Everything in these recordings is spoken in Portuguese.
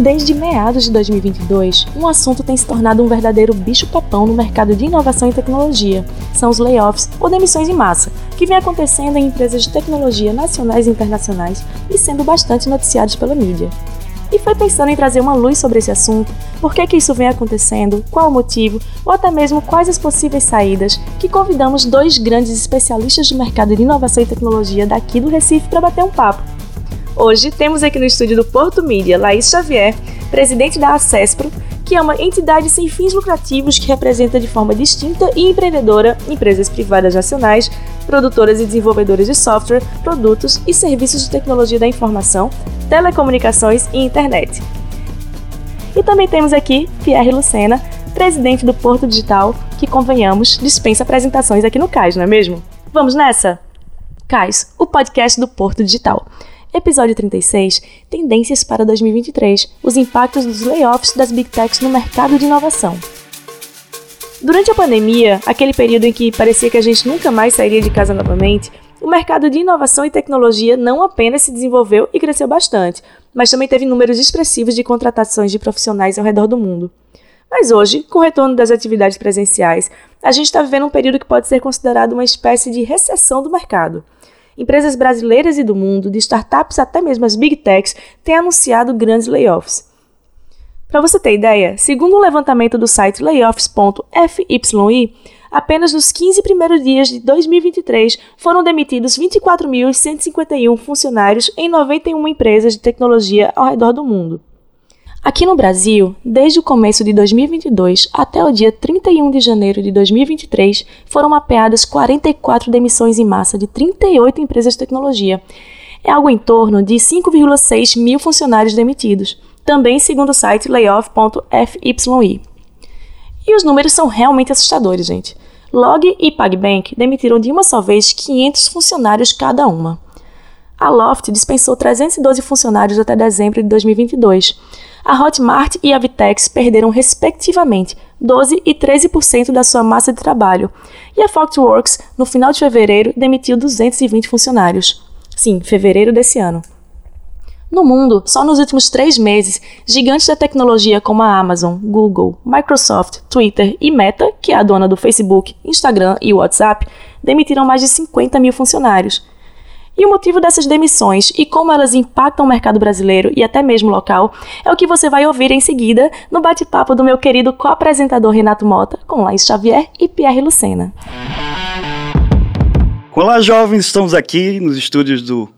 Desde meados de 2022, um assunto tem se tornado um verdadeiro bicho-papão no mercado de inovação e tecnologia. São os layoffs ou demissões em massa, que vem acontecendo em empresas de tecnologia nacionais e internacionais e sendo bastante noticiados pela mídia. E foi pensando em trazer uma luz sobre esse assunto, por que, que isso vem acontecendo, qual o motivo, ou até mesmo quais as possíveis saídas, que convidamos dois grandes especialistas do mercado de inovação e tecnologia daqui do Recife para bater um papo. Hoje temos aqui no estúdio do Porto Mídia Laís Xavier, presidente da Acespro, que é uma entidade sem fins lucrativos que representa de forma distinta e empreendedora empresas privadas nacionais, produtoras e desenvolvedoras de software, produtos e serviços de tecnologia da informação, telecomunicações e internet. E também temos aqui Pierre Lucena, presidente do Porto Digital, que, convenhamos, dispensa apresentações aqui no CAIS, não é mesmo? Vamos nessa? CAIS, o podcast do Porto Digital. Episódio 36: Tendências para 2023 Os impactos dos layoffs das Big Techs no mercado de inovação. Durante a pandemia, aquele período em que parecia que a gente nunca mais sairia de casa novamente, o mercado de inovação e tecnologia não apenas se desenvolveu e cresceu bastante, mas também teve números expressivos de contratações de profissionais ao redor do mundo. Mas hoje, com o retorno das atividades presenciais, a gente está vivendo um período que pode ser considerado uma espécie de recessão do mercado. Empresas brasileiras e do mundo, de startups até mesmo as big techs, têm anunciado grandes layoffs. Para você ter ideia, segundo um levantamento do site layoffs.fyi, apenas nos 15 primeiros dias de 2023 foram demitidos 24.151 funcionários em 91 empresas de tecnologia ao redor do mundo. Aqui no Brasil, desde o começo de 2022 até o dia 31 de janeiro de 2023, foram mapeadas 44 demissões em massa de 38 empresas de tecnologia. É algo em torno de 5,6 mil funcionários demitidos, também segundo o site layoff.fyi. E os números são realmente assustadores, gente. Log e PagBank demitiram de uma só vez 500 funcionários cada uma. A Loft dispensou 312 funcionários até dezembro de 2022 a Hotmart e a Vitex perderam respectivamente 12 e 13% da sua massa de trabalho, e a Foxworks, no final de fevereiro, demitiu 220 funcionários. Sim, fevereiro desse ano. No mundo, só nos últimos três meses, gigantes da tecnologia como a Amazon, Google, Microsoft, Twitter e Meta, que é a dona do Facebook, Instagram e WhatsApp, demitiram mais de 50 mil funcionários. E o motivo dessas demissões e como elas impactam o mercado brasileiro e até mesmo local é o que você vai ouvir em seguida no bate-papo do meu querido co-apresentador Renato Mota com Laís Xavier e Pierre Lucena. Olá, jovens! Estamos aqui nos estúdios do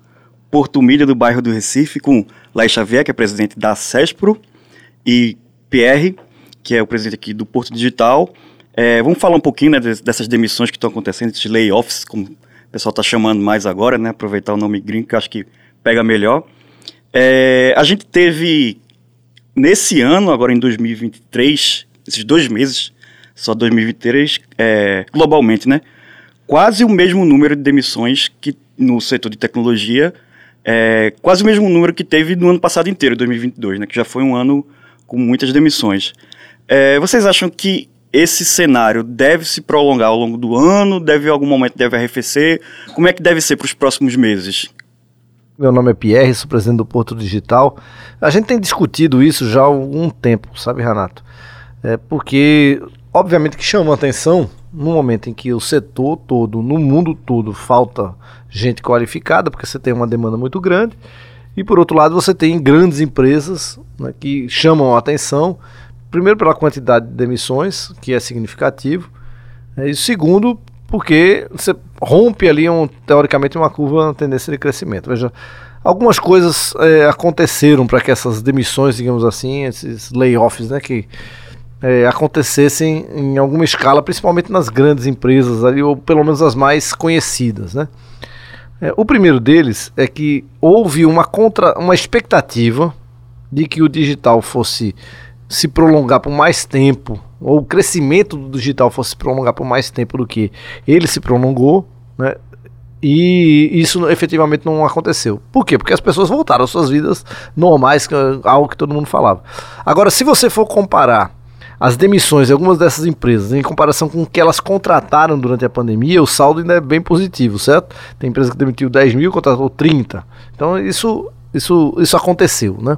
Porto Mídia do bairro do Recife com Laís Xavier, que é presidente da CESPRO, e Pierre, que é o presidente aqui do Porto Digital. É, vamos falar um pouquinho né, dessas demissões que estão acontecendo, esses layoffs, como pessoal está chamando mais agora, né? Aproveitar o nome gringo, que eu acho que pega melhor. É, a gente teve, nesse ano, agora em 2023, esses dois meses, só 2023, é, globalmente, né? Quase o mesmo número de demissões que no setor de tecnologia, é, quase o mesmo número que teve no ano passado inteiro, 2022, né? Que já foi um ano com muitas demissões. É, vocês acham que esse cenário deve se prolongar ao longo do ano? Deve, em algum momento, deve arrefecer? Como é que deve ser para os próximos meses? Meu nome é Pierre, sou presidente do Porto Digital. A gente tem discutido isso já há algum tempo, sabe, Renato? É porque, obviamente, que chama atenção no momento em que o setor todo, no mundo todo, falta gente qualificada, porque você tem uma demanda muito grande. E por outro lado, você tem grandes empresas né, que chamam a atenção primeiro pela quantidade de demissões, que é significativo, né, e segundo, porque você rompe ali, um, teoricamente, uma curva, uma tendência de crescimento. Veja, algumas coisas é, aconteceram para que essas demissões, digamos assim, esses layoffs, né, que é, acontecessem em alguma escala, principalmente nas grandes empresas ali, ou pelo menos as mais conhecidas, né. É, o primeiro deles é que houve uma, contra, uma expectativa de que o digital fosse se prolongar por mais tempo, ou o crescimento do digital fosse se prolongar por mais tempo do que ele se prolongou, né? E isso efetivamente não aconteceu. Por quê? Porque as pessoas voltaram às suas vidas normais, é algo que todo mundo falava. Agora, se você for comparar as demissões de algumas dessas empresas em comparação com o que elas contrataram durante a pandemia, o saldo ainda é bem positivo, certo? Tem empresa que demitiu 10 mil, contratou 30. Então isso, isso, isso aconteceu, né?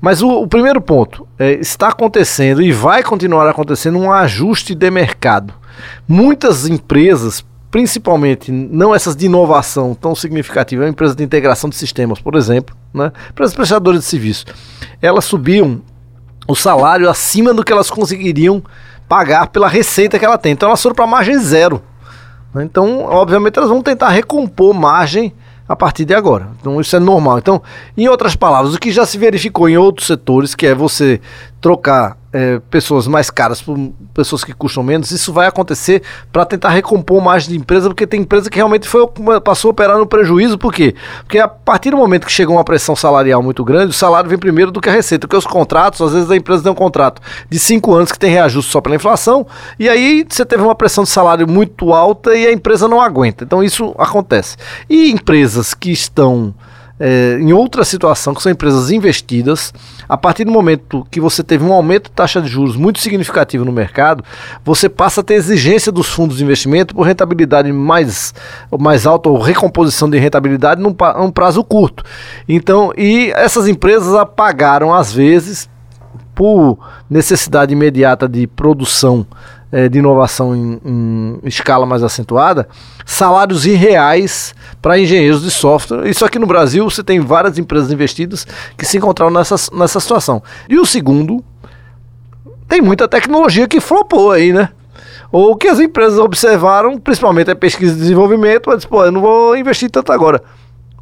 Mas o, o primeiro ponto, é, está acontecendo e vai continuar acontecendo um ajuste de mercado. Muitas empresas, principalmente não essas de inovação tão significativa, a empresa de integração de sistemas, por exemplo, né? empresas prestadoras de serviço, elas subiam o salário acima do que elas conseguiriam pagar pela receita que ela tem. Então elas foram para margem zero. Então, obviamente, elas vão tentar recompor margem a partir de agora. Então isso é normal. Então, em outras palavras, o que já se verificou em outros setores, que é você trocar é, pessoas mais caras por pessoas que custam menos, isso vai acontecer para tentar recompor margem de empresa, porque tem empresa que realmente foi, passou a operar no prejuízo, por quê? Porque a partir do momento que chega uma pressão salarial muito grande, o salário vem primeiro do que a receita, porque os contratos, às vezes a empresa tem um contrato de cinco anos que tem reajuste só pela inflação, e aí você teve uma pressão de salário muito alta e a empresa não aguenta. Então isso acontece. E empresas que estão é, em outra situação, que são empresas investidas, a partir do momento que você teve um aumento de taxa de juros muito significativo no mercado, você passa a ter exigência dos fundos de investimento por rentabilidade mais, mais alta ou recomposição de rentabilidade num, num prazo curto. Então, e essas empresas apagaram, às vezes, por necessidade imediata de produção é, de inovação em, em, escala mais acentuada, salários irreais para engenheiros de software. Isso aqui no Brasil você tem várias empresas investidas que se encontraram nessa, nessa situação. E o segundo, tem muita tecnologia que flopou aí, né? Ou que as empresas observaram, principalmente a pesquisa e desenvolvimento, mas, pô, eu não vou investir tanto agora.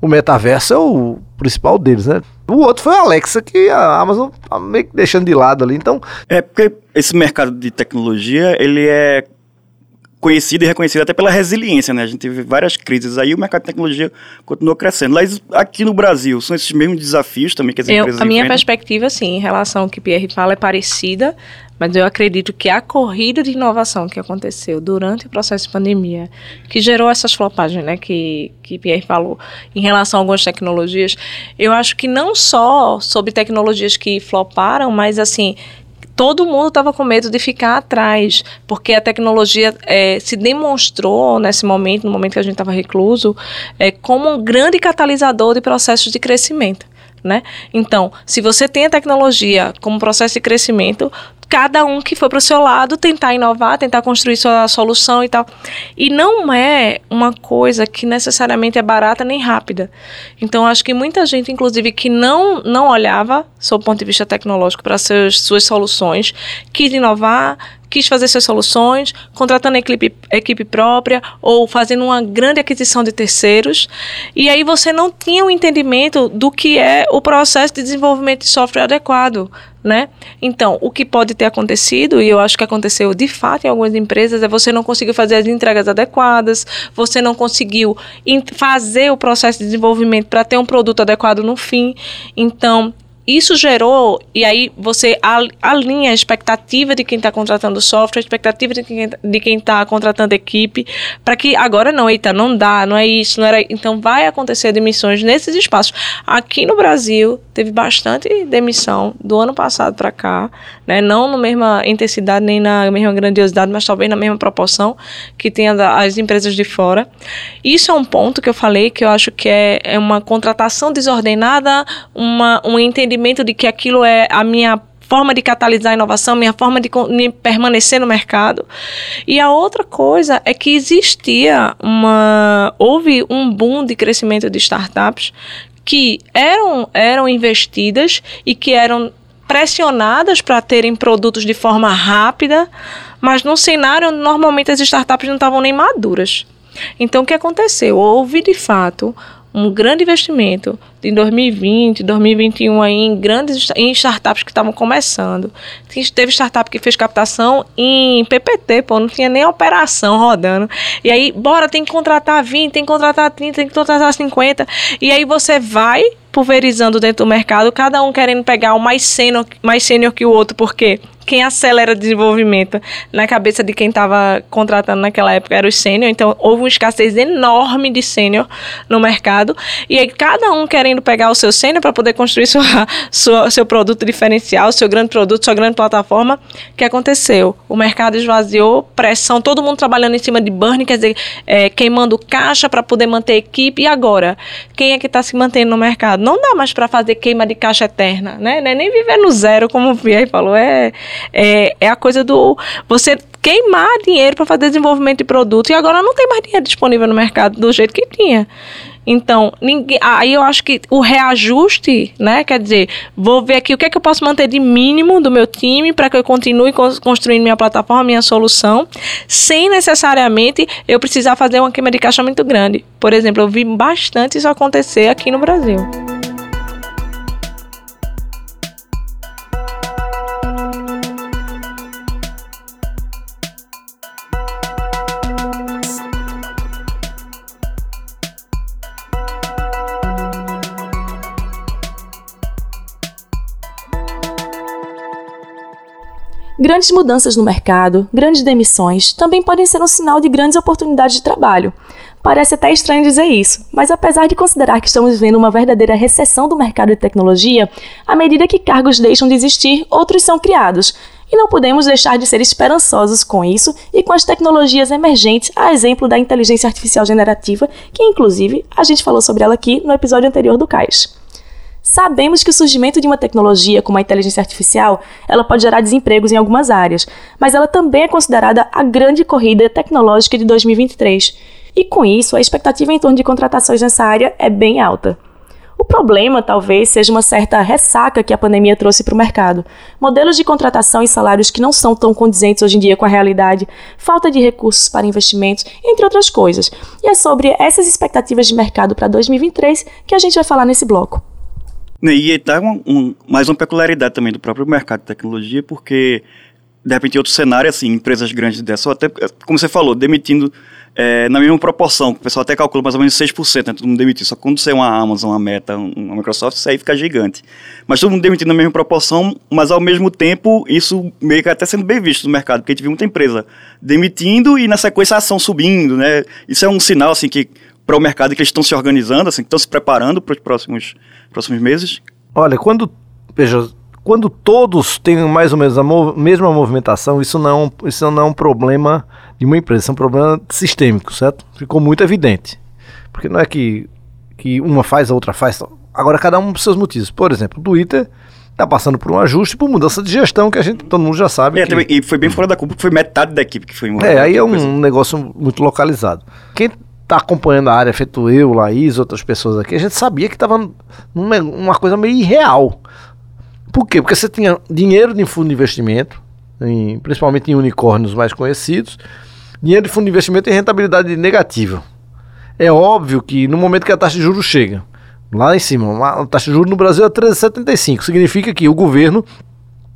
O metaverso é o principal deles, né? O outro foi a Alexa, que a Amazon tá meio que deixando de lado ali. Então. É porque esse mercado de tecnologia, ele é conhecido e reconhecido até pela resiliência, né? A gente teve várias crises aí, o mercado de tecnologia continuou crescendo. Mas aqui no Brasil, são esses mesmos desafios também que as eu, empresas A minha perspectiva, sim, em relação ao que o Pierre fala, é parecida, mas eu acredito que a corrida de inovação que aconteceu durante o processo de pandemia, que gerou essas flopagens, né, que, que Pierre falou, em relação a algumas tecnologias, eu acho que não só sobre tecnologias que floparam, mas assim, todo mundo estava com medo de ficar atrás, porque a tecnologia é, se demonstrou nesse momento, no momento que a gente estava recluso, é, como um grande catalisador de processos de crescimento. Né? Então, se você tem a tecnologia como processo de crescimento, cada um que foi para o seu lado tentar inovar, tentar construir sua solução e tal. E não é uma coisa que necessariamente é barata nem rápida. Então acho que muita gente, inclusive, que não não olhava, sob o ponto de vista tecnológico, para suas soluções, quis inovar, quis fazer suas soluções, contratando equipe, equipe própria ou fazendo uma grande aquisição de terceiros. E aí você não tinha o um entendimento do que é o processo de desenvolvimento de software adequado. Né? Então, o que pode ter acontecido, e eu acho que aconteceu de fato em algumas empresas, é você não conseguiu fazer as entregas adequadas, você não conseguiu fazer o processo de desenvolvimento para ter um produto adequado no fim. Então, isso gerou, e aí você alinha a expectativa de quem está contratando software, a expectativa de quem está contratando equipe, para que agora não, eita, não dá, não é isso, não era. Então vai acontecer demissões nesses espaços. Aqui no Brasil teve bastante demissão do ano passado para cá, né? Não na mesma intensidade nem na mesma grandiosidade, mas talvez na mesma proporção que tem as empresas de fora. Isso é um ponto que eu falei que eu acho que é, é uma contratação desordenada, uma, um entendimento entendimento de que aquilo é a minha forma de catalisar a inovação, minha forma de, de, permanecer no mercado. E a outra coisa é que existia uma houve um boom de crescimento de startups que eram eram investidas e que eram pressionadas para terem produtos de forma rápida, mas num cenário normalmente as startups não estavam nem maduras. Então o que aconteceu? Houve de fato um grande investimento em 2020, 2021 aí em grandes em startups que estavam começando. Teve startup que fez captação em PPT, pô, não tinha nem operação rodando. E aí, bora, tem que contratar 20, tem que contratar 30, tem que contratar 50. E aí você vai pulverizando dentro do mercado, cada um querendo pegar o mais sênior, mais sênior que o outro, porque quem acelera o desenvolvimento na cabeça de quem estava contratando naquela época era o sênior, então houve uma escassez enorme de sênior no mercado, e aí cada um querendo pegar o seu sênior para poder construir sua, sua, seu produto diferencial, seu grande produto, sua grande plataforma, o que aconteceu? O mercado esvaziou, pressão, todo mundo trabalhando em cima de burn, quer dizer, é, queimando caixa para poder manter a equipe, e agora? Quem é que está se mantendo no mercado? Não dá mais para fazer queima de caixa eterna, né? É nem viver no zero, como o Pierre falou, é, é, é a coisa do você queimar dinheiro para fazer desenvolvimento de produto e agora não tem mais dinheiro disponível no mercado do jeito que tinha. Então, ninguém, aí eu acho que o reajuste, né? Quer dizer, vou ver aqui o que é que eu posso manter de mínimo do meu time para que eu continue construindo minha plataforma, minha solução, sem necessariamente eu precisar fazer uma queima de caixa muito grande. Por exemplo, eu vi bastante isso acontecer aqui no Brasil. Grandes mudanças no mercado, grandes demissões, também podem ser um sinal de grandes oportunidades de trabalho. Parece até estranho dizer isso, mas apesar de considerar que estamos vivendo uma verdadeira recessão do mercado de tecnologia, à medida que cargos deixam de existir, outros são criados. E não podemos deixar de ser esperançosos com isso e com as tecnologias emergentes, a exemplo da inteligência artificial generativa, que inclusive a gente falou sobre ela aqui no episódio anterior do CAIS. Sabemos que o surgimento de uma tecnologia como a inteligência artificial, ela pode gerar desempregos em algumas áreas, mas ela também é considerada a grande corrida tecnológica de 2023. E com isso, a expectativa em torno de contratações nessa área é bem alta. O problema talvez seja uma certa ressaca que a pandemia trouxe para o mercado. Modelos de contratação e salários que não são tão condizentes hoje em dia com a realidade, falta de recursos para investimentos, entre outras coisas. E é sobre essas expectativas de mercado para 2023 que a gente vai falar nesse bloco. Né, e dá um, um, mais uma peculiaridade também do próprio mercado de tecnologia, porque, de repente, outro cenário, assim, empresas grandes dessa, até, como você falou, demitindo é, na mesma proporção, o pessoal até calcula mais ou menos 6%, né, todo mundo demitir. Só quando você é uma Amazon, uma Meta, uma Microsoft, isso aí fica gigante. Mas todo mundo demitindo na mesma proporção, mas ao mesmo tempo, isso meio que até sendo bem visto no mercado, porque a gente viu muita empresa demitindo e na sequência a ação subindo, né? Isso é um sinal, assim, que para o mercado que eles estão se organizando, assim, estão se preparando para os próximos, próximos meses? Olha, quando veja, quando todos têm mais ou menos a mov mesma movimentação, isso não, isso não é um problema de uma empresa, isso é um problema sistêmico, certo? Ficou muito evidente. Porque não é que, que uma faz, a outra faz. Agora, cada um por seus motivos. Por exemplo, o Twitter está passando por um ajuste, por mudança de gestão, que a gente, todo mundo já sabe. É, que... E foi bem fora da culpa, foi metade da equipe que foi embora. É, aí é um coisa. negócio muito localizado. Quem tá acompanhando a área, feito eu, Laís, outras pessoas aqui, a gente sabia que estava numa coisa meio irreal. Por quê? Porque você tinha dinheiro de fundo de investimento, em, principalmente em unicórnios mais conhecidos, dinheiro de fundo de investimento e rentabilidade negativa. É óbvio que no momento que a taxa de juros chega, lá em cima, a taxa de juros no Brasil é 13,75, significa que o governo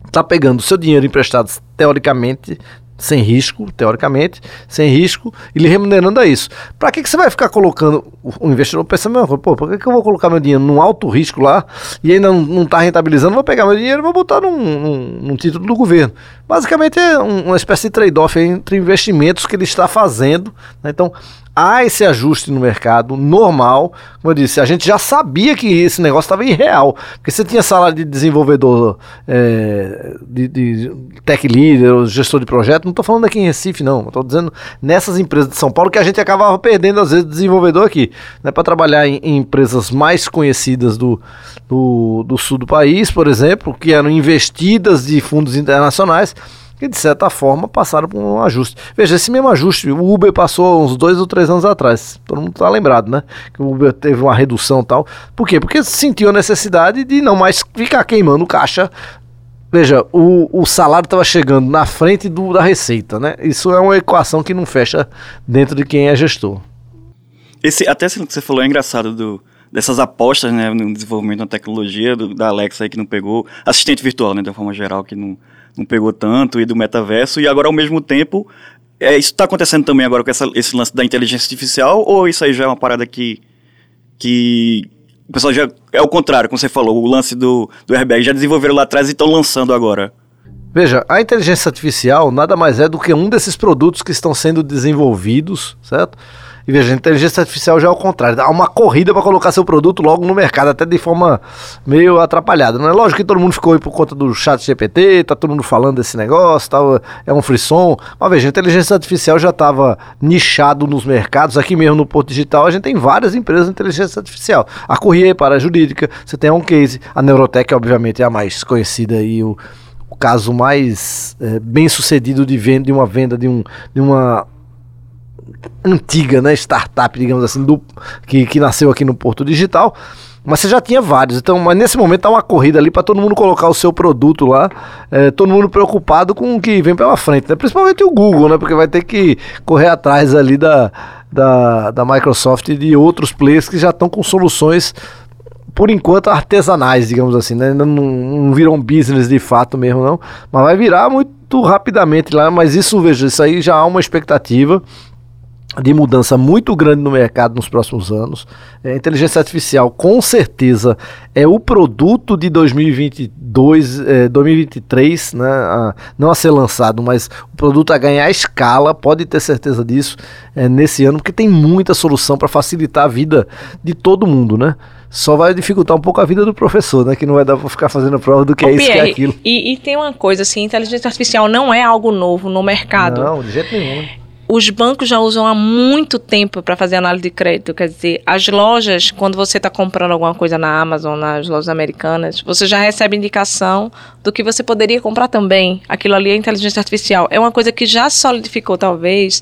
está pegando seu dinheiro emprestado, teoricamente, sem risco, teoricamente, sem risco, e lhe remunerando a isso. Para que, que você vai ficar colocando, o investidor pensa, pô, por que, que eu vou colocar meu dinheiro num alto risco lá e ainda não está rentabilizando, vou pegar meu dinheiro e vou botar num, num, num, título do governo. Basicamente é um, uma espécie de trade-off entre investimentos que ele está fazendo. Né? Então, há esse ajuste no mercado normal. Como eu disse, a gente já sabia que esse negócio estava irreal. Porque você tinha salário de desenvolvedor, é, de, de, tech leader, gestor de projeto. Não estou falando aqui em Recife, não. Estou dizendo nessas empresas de São Paulo que a gente acabava perdendo, às vezes, desenvolvedor aqui. Né, Para trabalhar em, em, empresas mais conhecidas do, do, do sul do país, por exemplo, que eram investidas de fundos internacionais que de certa forma passaram por um ajuste. Veja, esse mesmo ajuste, o Uber passou uns dois ou três anos atrás. Todo mundo está lembrado, né? Que o Uber teve uma redução tal. Por quê? Porque sentiu a necessidade de não mais ficar queimando caixa. Veja, o, o salário estava chegando na frente do, da receita, né? Isso é uma equação que não fecha dentro de quem é gestor. Esse, até o que você falou é engraçado do, dessas apostas né, no desenvolvimento da tecnologia, do, da Alexa aí que não pegou, assistente virtual, né, de uma forma geral, que não, não pegou tanto, e do metaverso, e agora ao mesmo tempo, é, isso está acontecendo também agora com essa, esse lance da inteligência artificial, ou isso aí já é uma parada que, que o pessoal já, é o contrário, como você falou, o lance do, do airbag, já desenvolveram lá atrás e estão lançando agora? Veja, a inteligência artificial nada mais é do que um desses produtos que estão sendo desenvolvidos, certo? E veja, a inteligência artificial já é o contrário, dá uma corrida para colocar seu produto logo no mercado, até de forma meio atrapalhada. Não é lógico que todo mundo ficou aí por conta do chat GPT, tá todo mundo falando desse negócio, tal, é um frisson. Mas veja, a inteligência artificial já estava nichado nos mercados, aqui mesmo no Porto Digital, a gente tem várias empresas de inteligência artificial. A Corrier para a jurídica, você tem a OnCase, a Neurotech, obviamente, é a mais conhecida e o o caso mais é, bem sucedido de venda de uma venda de, um, de uma antiga, né, startup, digamos assim, do, que, que nasceu aqui no Porto Digital. Mas você já tinha vários, então, mas nesse momento tá uma corrida ali para todo mundo colocar o seu produto lá, é, todo mundo preocupado com o que vem pela frente, né? Principalmente o Google, né? Porque vai ter que correr atrás ali da, da, da Microsoft e de outros players que já estão com soluções por enquanto, artesanais, digamos assim, né? Ainda não, não viram business de fato mesmo, não. Mas vai virar muito rapidamente lá. Mas isso, veja, isso aí já há uma expectativa de mudança muito grande no mercado nos próximos anos. É, a inteligência artificial, com certeza, é o produto de 2022, é, 2023, né, a, não a ser lançado, mas o produto a ganhar escala, pode ter certeza disso, é, nesse ano, porque tem muita solução para facilitar a vida de todo mundo, né? Só vai dificultar um pouco a vida do professor, né? Que não vai dar para ficar fazendo prova do que Ô, é isso, Pierre, que é aquilo. E, e tem uma coisa, assim, inteligência artificial não é algo novo no mercado. Não, de jeito nenhum os bancos já usam há muito tempo para fazer análise de crédito. Quer dizer, as lojas, quando você está comprando alguma coisa na Amazon, nas lojas americanas, você já recebe indicação do que você poderia comprar também. Aquilo ali é inteligência artificial. É uma coisa que já solidificou, talvez,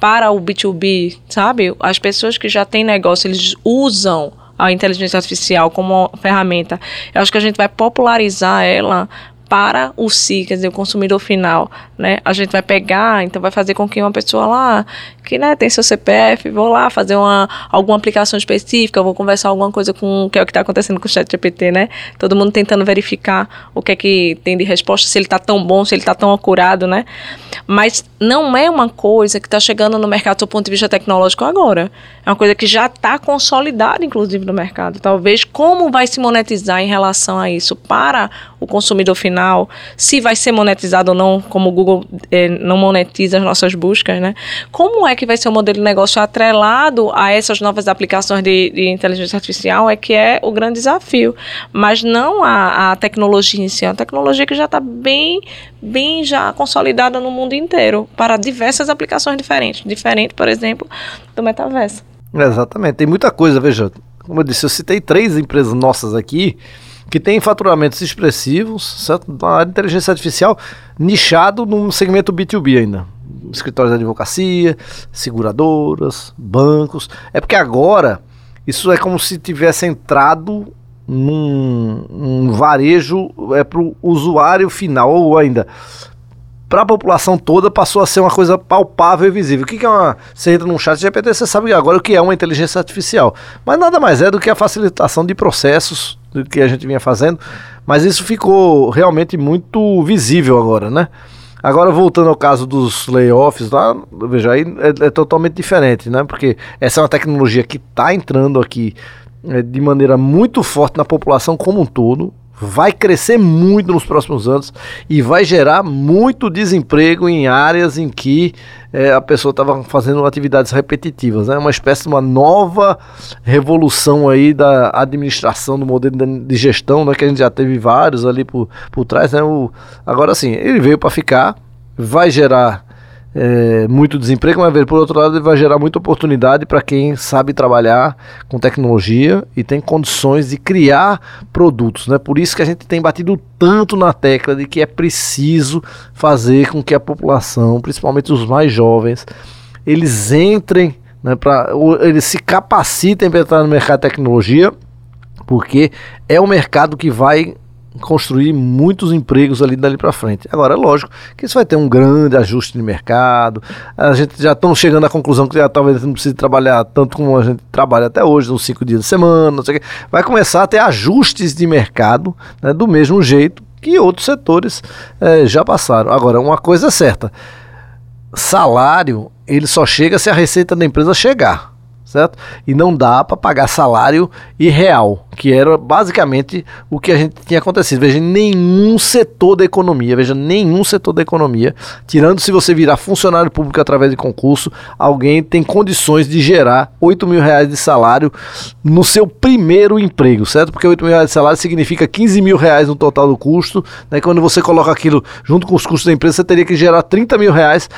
para o B2B, sabe? As pessoas que já têm negócio, eles usam a inteligência artificial como ferramenta. Eu acho que a gente vai popularizar ela para o si, quer dizer, o consumidor final, né? A gente vai pegar, então vai fazer com que uma pessoa lá, que né, tem seu CPF, vou lá fazer uma, alguma aplicação específica, vou conversar alguma coisa com, que é o que está acontecendo com o chat GPT, né? Todo mundo tentando verificar o que é que tem de resposta, se ele está tão bom, se ele está tão acurado, né? Mas não é uma coisa que está chegando no mercado do ponto de vista tecnológico agora. É uma coisa que já está consolidada, inclusive, no mercado. Talvez como vai se monetizar em relação a isso para o consumidor final, se vai ser monetizado ou não, como o Google eh, não monetiza as nossas buscas, né? Como é que vai ser o modelo de negócio atrelado a essas novas aplicações de, de inteligência artificial é que é o grande desafio. Mas não a, a tecnologia em si, é uma tecnologia que já está bem, bem já consolidada no mundo inteiro para diversas aplicações diferentes. Diferente, por exemplo, do metaverso. Exatamente, tem muita coisa, veja. Como eu disse, eu citei três empresas nossas aqui que tem faturamentos expressivos, certo? Na inteligência artificial, nichado num segmento B2B ainda. Escritórios de advocacia, seguradoras, bancos. É porque agora isso é como se tivesse entrado num, varejo é, para o usuário final, ou ainda para a população toda passou a ser uma coisa palpável e visível. O que, que é uma. Você entra num chat GPT, você sabe agora o que é uma inteligência artificial. Mas nada mais é do que a facilitação de processos do que a gente vinha fazendo. Mas isso ficou realmente muito visível agora, né? Agora, voltando ao caso dos layoffs lá, veja, aí é, é totalmente diferente, né? Porque essa é uma tecnologia que está entrando aqui é, de maneira muito forte na população como um todo vai crescer muito nos próximos anos e vai gerar muito desemprego em áreas em que é, a pessoa estava fazendo atividades repetitivas. É né? uma espécie de uma nova revolução aí da administração, do modelo de gestão, né? que a gente já teve vários ali por, por trás. Né? O, agora sim, ele veio para ficar, vai gerar é, muito desemprego, mas por outro lado ele vai gerar muita oportunidade para quem sabe trabalhar com tecnologia e tem condições de criar produtos, né? Por isso que a gente tem batido tanto na tecla de que é preciso fazer com que a população, principalmente os mais jovens, eles entrem, né, para eles se capacitem para entrar no mercado de tecnologia, porque é o mercado que vai construir muitos empregos ali dali para frente. Agora, é lógico que isso vai ter um grande ajuste de mercado. A gente já estamos chegando à conclusão que já, talvez não precise trabalhar tanto como a gente trabalha até hoje, uns cinco dias de semana, não sei o quê. Vai começar a ter ajustes de mercado né, do mesmo jeito que outros setores é, já passaram. Agora, uma coisa é certa: salário ele só chega se a receita da empresa chegar. Certo? E não dá para pagar salário irreal, que era basicamente o que a gente tinha acontecido. Veja, nenhum setor da economia, veja, nenhum setor da economia, tirando se você virar funcionário público através de concurso, alguém tem condições de gerar 8 mil reais de salário no seu primeiro emprego, certo? Porque 8 mil reais de salário significa 15 mil reais no total do custo, né? Quando você coloca aquilo junto com os custos da empresa, você teria que gerar 30 mil reais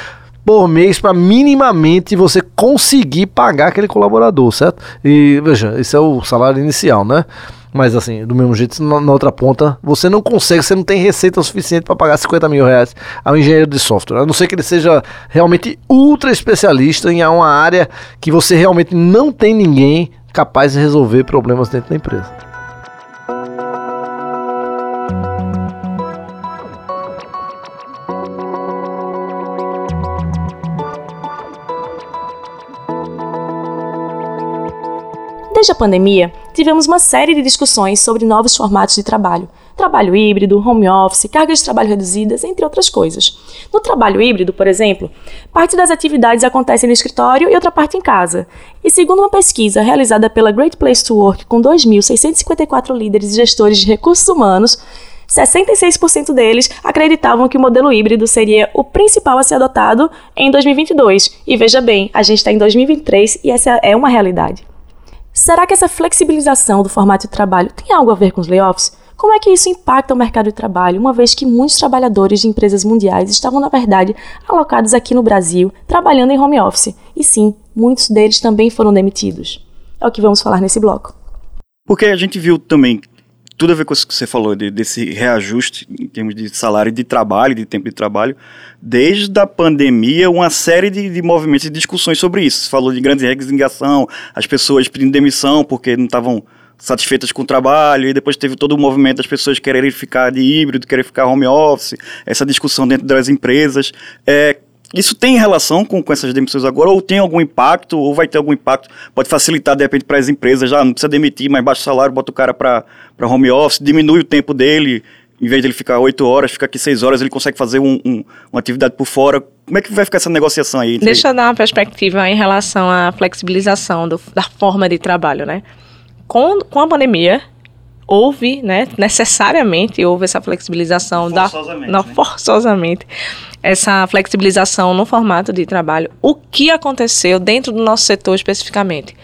por mês para minimamente você conseguir pagar aquele colaborador, certo? E veja, esse é o salário inicial, né? Mas assim, do mesmo jeito, na, na outra ponta, você não consegue, você não tem receita suficiente para pagar 50 mil reais ao engenheiro de software. A não ser que ele seja realmente ultra especialista em uma área que você realmente não tem ninguém capaz de resolver problemas dentro da empresa. Desde a pandemia, tivemos uma série de discussões sobre novos formatos de trabalho, trabalho híbrido, home office, cargas de trabalho reduzidas, entre outras coisas. No trabalho híbrido, por exemplo, parte das atividades acontecem no escritório e outra parte em casa. E segundo uma pesquisa realizada pela Great Place to Work com 2.654 líderes e gestores de recursos humanos, 66% deles acreditavam que o modelo híbrido seria o principal a ser adotado em 2022. E veja bem, a gente está em 2023 e essa é uma realidade. Será que essa flexibilização do formato de trabalho tem algo a ver com os layoffs? Como é que isso impacta o mercado de trabalho, uma vez que muitos trabalhadores de empresas mundiais estavam, na verdade, alocados aqui no Brasil, trabalhando em home office? E sim, muitos deles também foram demitidos. É o que vamos falar nesse bloco. Porque a gente viu também tudo a ver com isso que você falou, de, desse reajuste em termos de salário de trabalho, de tempo de trabalho. Desde a pandemia, uma série de, de movimentos e discussões sobre isso. Você falou de grandes resignação, as pessoas pedindo demissão porque não estavam satisfeitas com o trabalho, e depois teve todo o movimento das pessoas quererem ficar de híbrido, querer ficar home office, essa discussão dentro das empresas. É, isso tem relação com, com essas demissões agora, ou tem algum impacto, ou vai ter algum impacto? Pode facilitar, de repente, para as empresas, já não precisa demitir, mas baixa o salário, bota o cara para home office, diminui o tempo dele, em vez de ele ficar oito horas, fica aqui seis horas, ele consegue fazer um, um, uma atividade por fora. Como é que vai ficar essa negociação aí? Deixa eu dar uma perspectiva em relação à flexibilização do, da forma de trabalho, né? Com, com a pandemia, houve, né, necessariamente houve essa flexibilização da, não, né? forçosamente essa flexibilização no formato de trabalho. O que aconteceu dentro do nosso setor especificamente?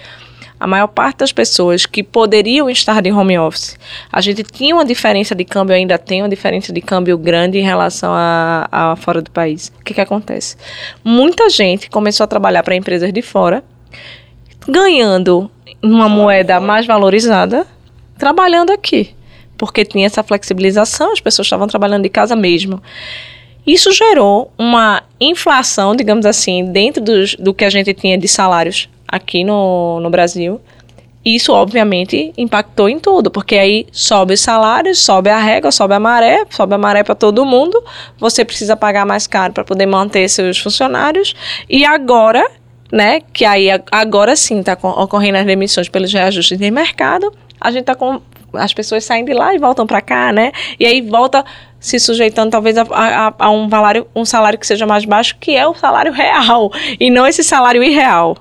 A maior parte das pessoas que poderiam estar de home office, a gente tinha uma diferença de câmbio, ainda tem uma diferença de câmbio grande em relação a, a fora do país. O que, que acontece? Muita gente começou a trabalhar para empresas de fora, ganhando uma moeda mais valorizada, trabalhando aqui. Porque tinha essa flexibilização, as pessoas estavam trabalhando de casa mesmo. Isso gerou uma inflação, digamos assim, dentro dos, do que a gente tinha de salários aqui no, no Brasil. Isso, obviamente, impactou em tudo, porque aí sobe os salários, sobe a régua, sobe a maré, sobe a maré para todo mundo. Você precisa pagar mais caro para poder manter seus funcionários. E agora, né, que aí agora sim está ocorrendo as demissões pelos reajustes de mercado, a gente está as pessoas saem de lá e voltam para cá, né? E aí volta se sujeitando talvez a, a, a, um, salário, um salário que seja mais baixo, que é o salário real, e não esse salário irreal.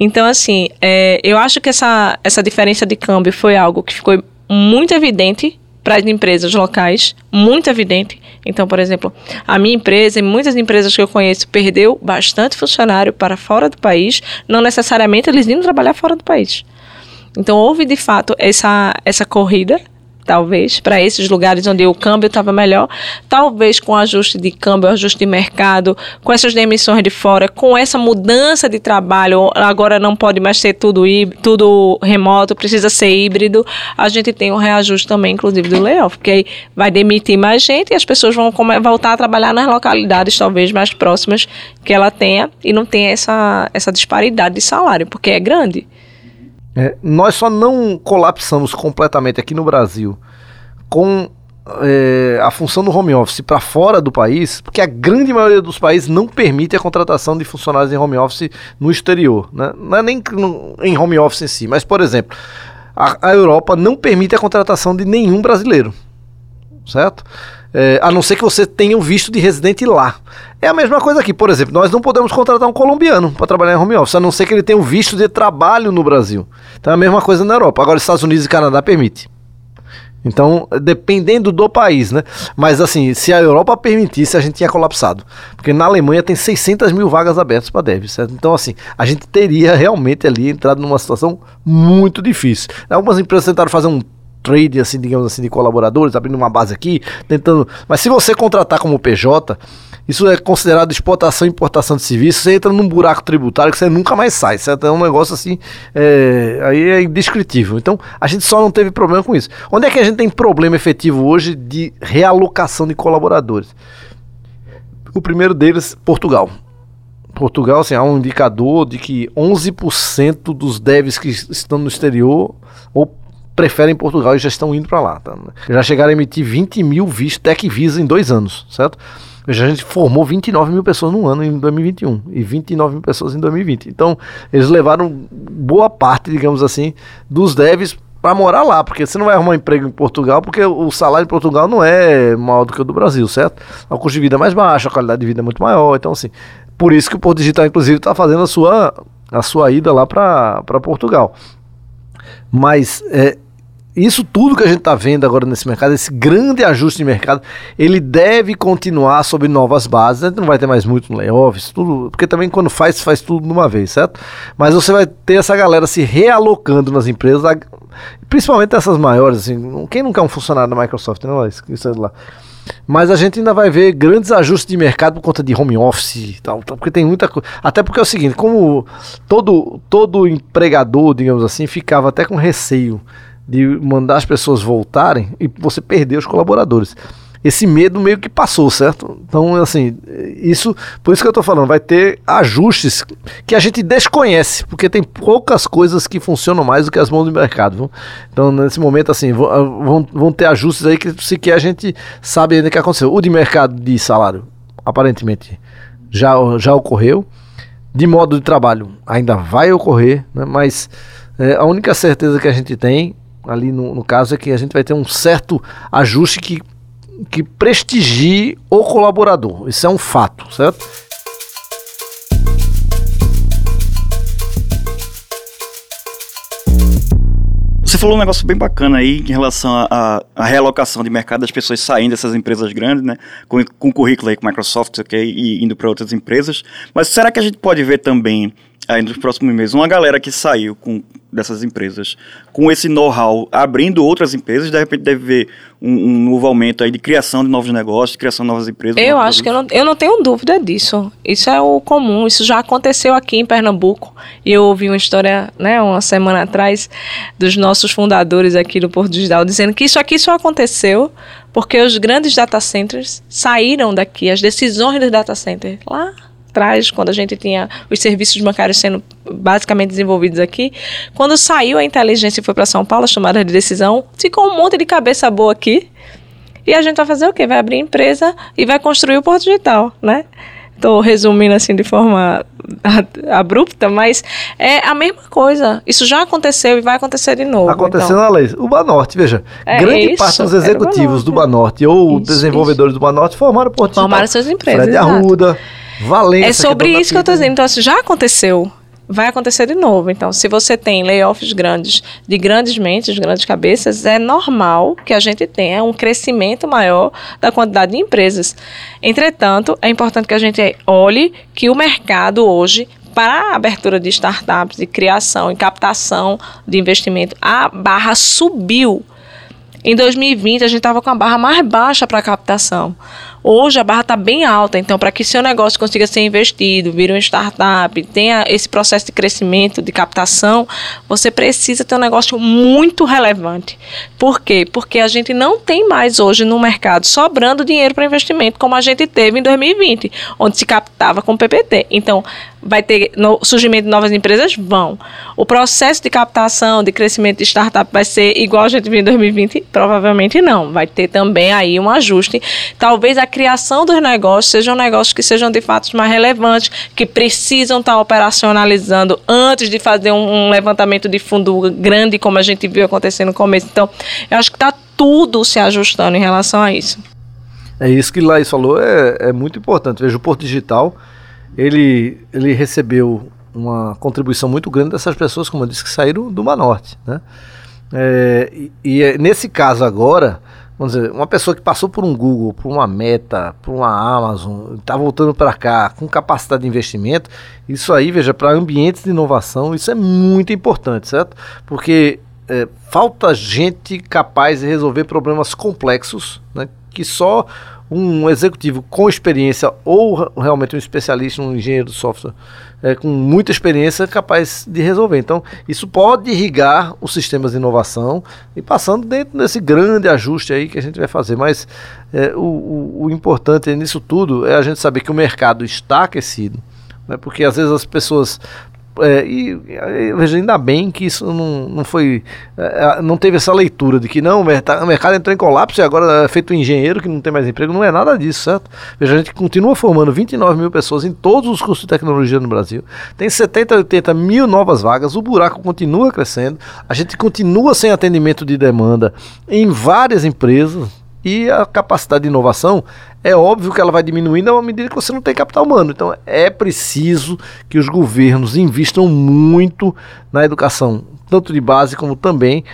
Então, assim, é, eu acho que essa, essa diferença de câmbio foi algo que ficou muito evidente para as empresas locais, muito evidente. Então, por exemplo, a minha empresa e muitas empresas que eu conheço perdeu bastante funcionário para fora do país, não necessariamente eles indo trabalhar fora do país. Então houve de fato essa, essa corrida talvez, para esses lugares onde o câmbio estava melhor, talvez com ajuste de câmbio, ajuste de mercado, com essas demissões de fora, com essa mudança de trabalho, agora não pode mais ser tudo, tudo remoto, precisa ser híbrido, a gente tem um reajuste também, inclusive, do layoff, porque aí vai demitir mais gente e as pessoas vão voltar a trabalhar nas localidades talvez mais próximas que ela tenha e não tem essa, essa disparidade de salário, porque é grande. É, nós só não colapsamos completamente aqui no Brasil com é, a função do home office para fora do país, porque a grande maioria dos países não permite a contratação de funcionários em home office no exterior. Né? Não é nem em home office em si, mas, por exemplo, a, a Europa não permite a contratação de nenhum brasileiro. Certo? É, a não ser que você tenha um visto de residente lá. É a mesma coisa aqui, por exemplo, nós não podemos contratar um colombiano para trabalhar em home office, a não ser que ele tenha um visto de trabalho no Brasil. Então é a mesma coisa na Europa. Agora, Estados Unidos e Canadá permite. Então, dependendo do país, né? Mas assim, se a Europa permitisse, a gente tinha colapsado. Porque na Alemanha tem 600 mil vagas abertas para dev, certo? Então, assim, a gente teria realmente ali entrado numa situação muito difícil. Algumas empresas tentaram fazer um trade, assim, digamos assim, de colaboradores, abrindo uma base aqui, tentando. Mas se você contratar como PJ, isso é considerado exportação e importação de serviços, você entra num buraco tributário que você nunca mais sai, certo? É um negócio assim, é, aí é indescritível. Então, a gente só não teve problema com isso. Onde é que a gente tem problema efetivo hoje de realocação de colaboradores? O primeiro deles, Portugal. Portugal, assim, há um indicador de que 11% dos devs que estão no exterior ou preferem Portugal e já estão indo para lá. Tá? Já chegaram a emitir 20 mil vistos Tech Visa em dois anos, certo? A gente formou 29 mil pessoas no ano em 2021 e 29 mil pessoas em 2020. Então, eles levaram boa parte, digamos assim, dos devs para morar lá, porque você não vai arrumar um emprego em Portugal, porque o salário em Portugal não é maior do que o do Brasil, certo? O custo de vida é mais baixo, a qualidade de vida é muito maior. Então, assim, por isso que o Porto Digital, inclusive, está fazendo a sua, a sua ida lá para Portugal. Mas é, isso tudo que a gente está vendo agora nesse mercado, esse grande ajuste de mercado, ele deve continuar sob novas bases. A gente não vai ter mais muito layoffs, tudo, porque também quando faz, faz tudo de uma vez, certo? Mas você vai ter essa galera se realocando nas empresas, principalmente essas maiores. Assim, quem não quer um funcionário da Microsoft, não é isso é lá. Mas a gente ainda vai ver grandes ajustes de mercado por conta de home office e tal, porque tem muita coisa. Até porque é o seguinte, como todo, todo empregador, digamos assim, ficava até com receio de mandar as pessoas voltarem e você perder os colaboradores. Esse medo meio que passou, certo? Então, assim, isso, por isso que eu estou falando, vai ter ajustes que a gente desconhece, porque tem poucas coisas que funcionam mais do que as mãos do mercado. Viu? Então, nesse momento, assim, vão, vão ter ajustes aí que sequer a gente sabe ainda o que aconteceu. O de mercado de salário, aparentemente, já, já ocorreu. De modo de trabalho, ainda vai ocorrer, né? mas é, a única certeza que a gente tem ali no, no caso é que a gente vai ter um certo ajuste que, que prestigie o colaborador. Isso é um fato, certo? Você falou um negócio bem bacana aí em relação à realocação de mercado das pessoas saindo dessas empresas grandes, né? Com, com currículo aí com Microsoft okay, e indo para outras empresas. Mas será que a gente pode ver também aí nos próximos meses, uma galera que saiu com, dessas empresas com esse know-how, abrindo outras empresas, de repente deve ver um, um, novo aumento aí de criação de novos negócios, de criação de novas empresas. Eu acho que eu não, eu não tenho dúvida disso. Isso é o comum, isso já aconteceu aqui em Pernambuco. E eu ouvi uma história, né, uma semana atrás, dos nossos fundadores aqui do Porto Digital, dizendo que isso aqui só aconteceu porque os grandes data centers saíram daqui, as decisões dos data centers lá atrás, quando a gente tinha os serviços bancários sendo basicamente desenvolvidos aqui, quando saiu a inteligência e foi para São Paulo, a tomada de decisão, ficou um monte de cabeça boa aqui. E a gente vai fazer o quê? Vai abrir empresa e vai construir o Porto Digital, né? Estou resumindo assim de forma abrupta, mas é a mesma coisa. Isso já aconteceu e vai acontecer de novo. Aconteceu então. na lei. O Banorte, veja. É, grande isso, parte dos executivos do Banorte ou isso, desenvolvedores isso. do Banorte formaram o Porto Formaram suas empresas. Fred Arruda, Valência. É sobre isso que eu estou dizendo. Então, assim, já aconteceu. Vai acontecer de novo. Então, se você tem layoffs grandes, de grandes mentes, grandes cabeças, é normal que a gente tenha um crescimento maior da quantidade de empresas. Entretanto, é importante que a gente olhe que o mercado hoje para a abertura de startups, de criação e captação de investimento, a barra subiu. Em 2020, a gente estava com a barra mais baixa para captação. Hoje a barra está bem alta, então para que seu negócio consiga ser investido, vir uma startup, tenha esse processo de crescimento, de captação, você precisa ter um negócio muito relevante. Por quê? Porque a gente não tem mais hoje no mercado sobrando dinheiro para investimento como a gente teve em 2020, onde se captava com PPT. Então, vai ter no surgimento de novas empresas? Vão. O processo de captação, de crescimento de startup vai ser igual a gente viu em 2020? Provavelmente não. Vai ter também aí um ajuste. Talvez a criação dos negócios sejam negócios que sejam de fato mais relevantes, que precisam estar operacionalizando antes de fazer um, um levantamento de fundo grande, como a gente viu acontecer no começo. Então, eu acho que está tudo se ajustando em relação a isso. É isso que Laís falou, é, é muito importante. Veja, o Porto Digital, ele, ele recebeu uma contribuição muito grande dessas pessoas, como eu disse, que saíram do Manorte, né? É, e, e é, nesse caso agora, vamos dizer, uma pessoa que passou por um Google, por uma Meta, por uma Amazon, está voltando para cá com capacidade de investimento, isso aí, veja, para ambientes de inovação, isso é muito importante, certo? Porque é, falta gente capaz de resolver problemas complexos, né, que só um executivo com experiência ou realmente um especialista, um engenheiro de software é, com muita experiência capaz de resolver. Então, isso pode irrigar os sistemas de inovação e passando dentro desse grande ajuste aí que a gente vai fazer. Mas é, o, o, o importante nisso tudo é a gente saber que o mercado está aquecido. Né, porque às vezes as pessoas é, e, veja, ainda bem que isso não, não foi. É, não teve essa leitura de que não, o mercado, o mercado entrou em colapso e agora é feito um engenheiro que não tem mais emprego. Não é nada disso, certo? Veja, a gente continua formando 29 mil pessoas em todos os cursos de tecnologia no Brasil. Tem 70, 80 mil novas vagas, o buraco continua crescendo, a gente continua sem atendimento de demanda em várias empresas e a capacidade de inovação é óbvio que ela vai diminuindo à medida que você não tem capital humano. Então é preciso que os governos investam muito na educação, tanto de base como também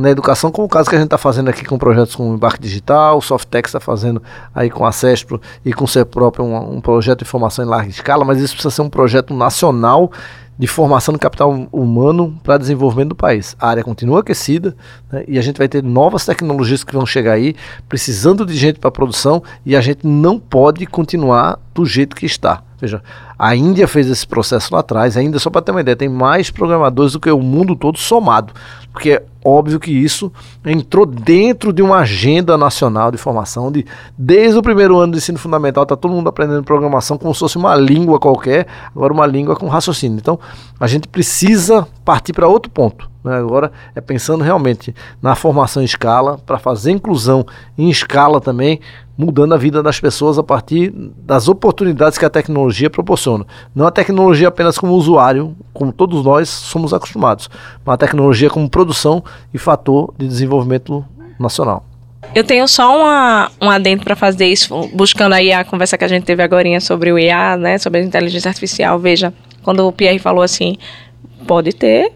na educação, como o caso que a gente está fazendo aqui com projetos como o Embarque Digital, o Softex está fazendo aí com a CESPRO e com o próprio um, um projeto de formação em larga escala, mas isso precisa ser um projeto nacional de formação do capital humano para desenvolvimento do país. A área continua aquecida né, e a gente vai ter novas tecnologias que vão chegar aí, precisando de gente para produção e a gente não pode continuar do jeito que está. Veja, a Índia fez esse processo lá atrás, ainda só para ter uma ideia, tem mais programadores do que o mundo todo somado, porque é óbvio que isso entrou dentro de uma agenda nacional de formação, de desde o primeiro ano do ensino fundamental, está todo mundo aprendendo programação como se fosse uma língua qualquer, agora uma língua com raciocínio. Então, a gente precisa partir para outro ponto. Né? Agora é pensando realmente na formação em escala, para fazer inclusão em escala também, mudando a vida das pessoas a partir das oportunidades que a tecnologia proporciona. Não a tecnologia apenas como usuário, como todos nós somos acostumados, mas a tecnologia como produção e fator de desenvolvimento nacional. Eu tenho só uma, um adendo para fazer isso, buscando aí a conversa que a gente teve agora sobre o IA, né, sobre a inteligência artificial. Veja, quando o Pierre falou assim, pode ter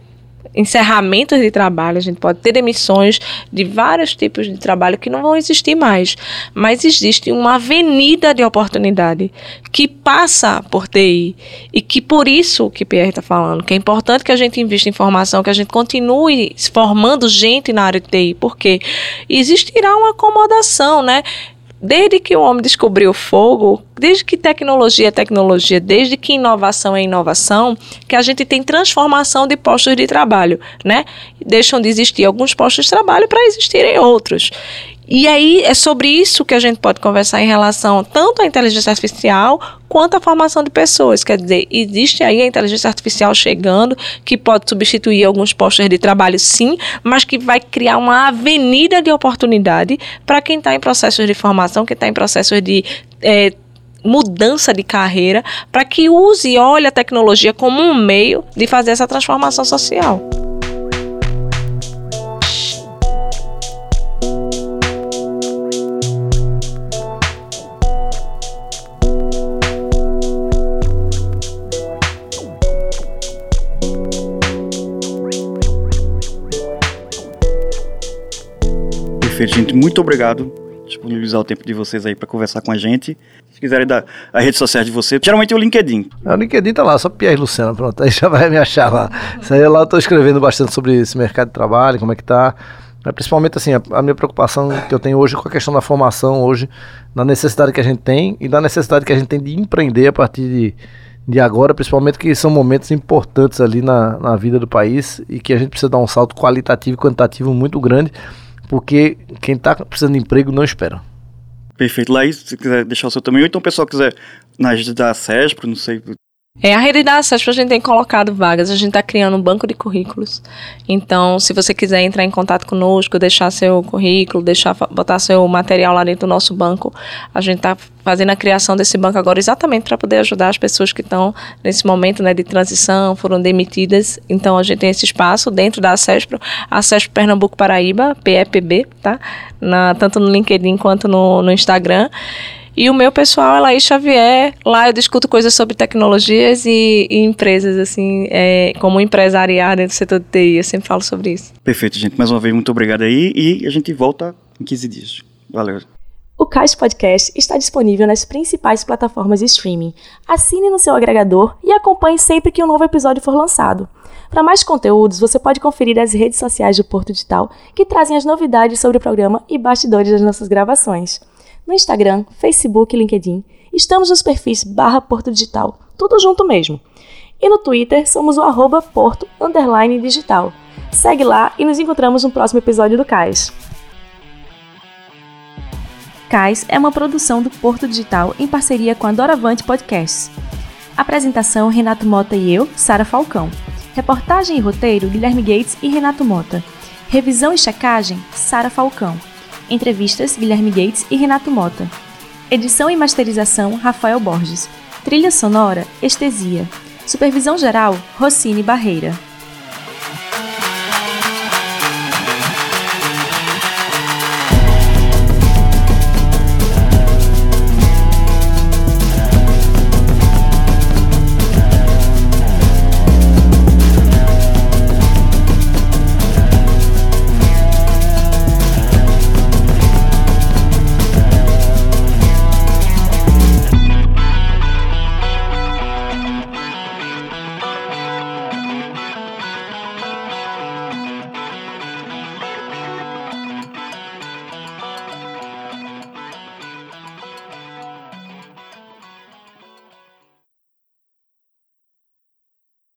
encerramentos de trabalho, a gente pode ter demissões de vários tipos de trabalho que não vão existir mais, mas existe uma avenida de oportunidade que passa por TI e que por isso que Pierre está falando, que é importante que a gente invista em formação, que a gente continue formando gente na área de TI, porque existirá uma acomodação, né? Desde que o homem descobriu o fogo, desde que tecnologia é tecnologia, desde que inovação é inovação, que a gente tem transformação de postos de trabalho, né? Deixam de existir alguns postos de trabalho para existirem outros. E aí é sobre isso que a gente pode conversar em relação tanto à inteligência artificial quanto à formação de pessoas. Quer dizer, existe aí a inteligência artificial chegando que pode substituir alguns postos de trabalho, sim, mas que vai criar uma avenida de oportunidade para quem está em processos de formação, quem está em processos de é, mudança de carreira, para que use e olhe a tecnologia como um meio de fazer essa transformação social. Gente. Muito obrigado disponibilizar o tempo de vocês aí para conversar com a gente. Se quiserem dar a rede social de vocês, geralmente é o LinkedIn. É, o LinkedIn tá lá, só Pierre Luciano, pronto, aí já vai me achar lá. Isso aí lá eu tô escrevendo bastante sobre esse mercado de trabalho, como é que tá. É, principalmente assim, a, a minha preocupação que eu tenho hoje com a questão da formação hoje, na necessidade que a gente tem e da necessidade que a gente tem de empreender a partir de, de agora, principalmente que são momentos importantes ali na, na vida do país e que a gente precisa dar um salto qualitativo e quantitativo muito grande porque quem está precisando de emprego não espera. Perfeito. Laís, se quiser deixar o seu também, ou então o pessoal quiser na da SESPRO, não sei, É, a rede da Acesp a gente tem colocado vagas, a gente está criando um banco de currículos. Então, se você quiser entrar em contato conosco, deixar seu currículo, deixar botar seu material lá dentro do nosso banco, a gente está fazendo a criação desse banco agora exatamente para poder ajudar as pessoas que estão nesse momento né, de transição, foram demitidas. Então, a gente tem esse espaço dentro da Acesp, Acesp Pernambuco Paraíba, PEPB, tá? Na, tanto no LinkedIn quanto no, no Instagram. E o meu pessoal é Laís Xavier. Lá eu discuto coisas sobre tecnologias e, e empresas, assim, é, como empresariar dentro do setor de TI. Eu sempre falo sobre isso. Perfeito, gente. Mais uma vez, muito obrigado aí. E a gente volta em 15 dias. Valeu. O Cais Podcast está disponível nas principais plataformas de streaming. Assine no seu agregador e acompanhe sempre que um novo episódio for lançado. Para mais conteúdos, você pode conferir as redes sociais do Porto Digital, que trazem as novidades sobre o programa e bastidores das nossas gravações no Instagram, Facebook LinkedIn. Estamos nos perfis barra Porto Digital, tudo junto mesmo. E no Twitter somos o arroba Porto Digital. Segue lá e nos encontramos no próximo episódio do CAIS. CAIS é uma produção do Porto Digital em parceria com a Doravante Podcasts. Apresentação Renato Mota e eu, Sara Falcão. Reportagem e roteiro Guilherme Gates e Renato Mota. Revisão e checagem Sara Falcão. Entrevistas Guilherme Gates e Renato Mota. Edição e masterização Rafael Borges. Trilha sonora Estesia. Supervisão geral Rossini Barreira.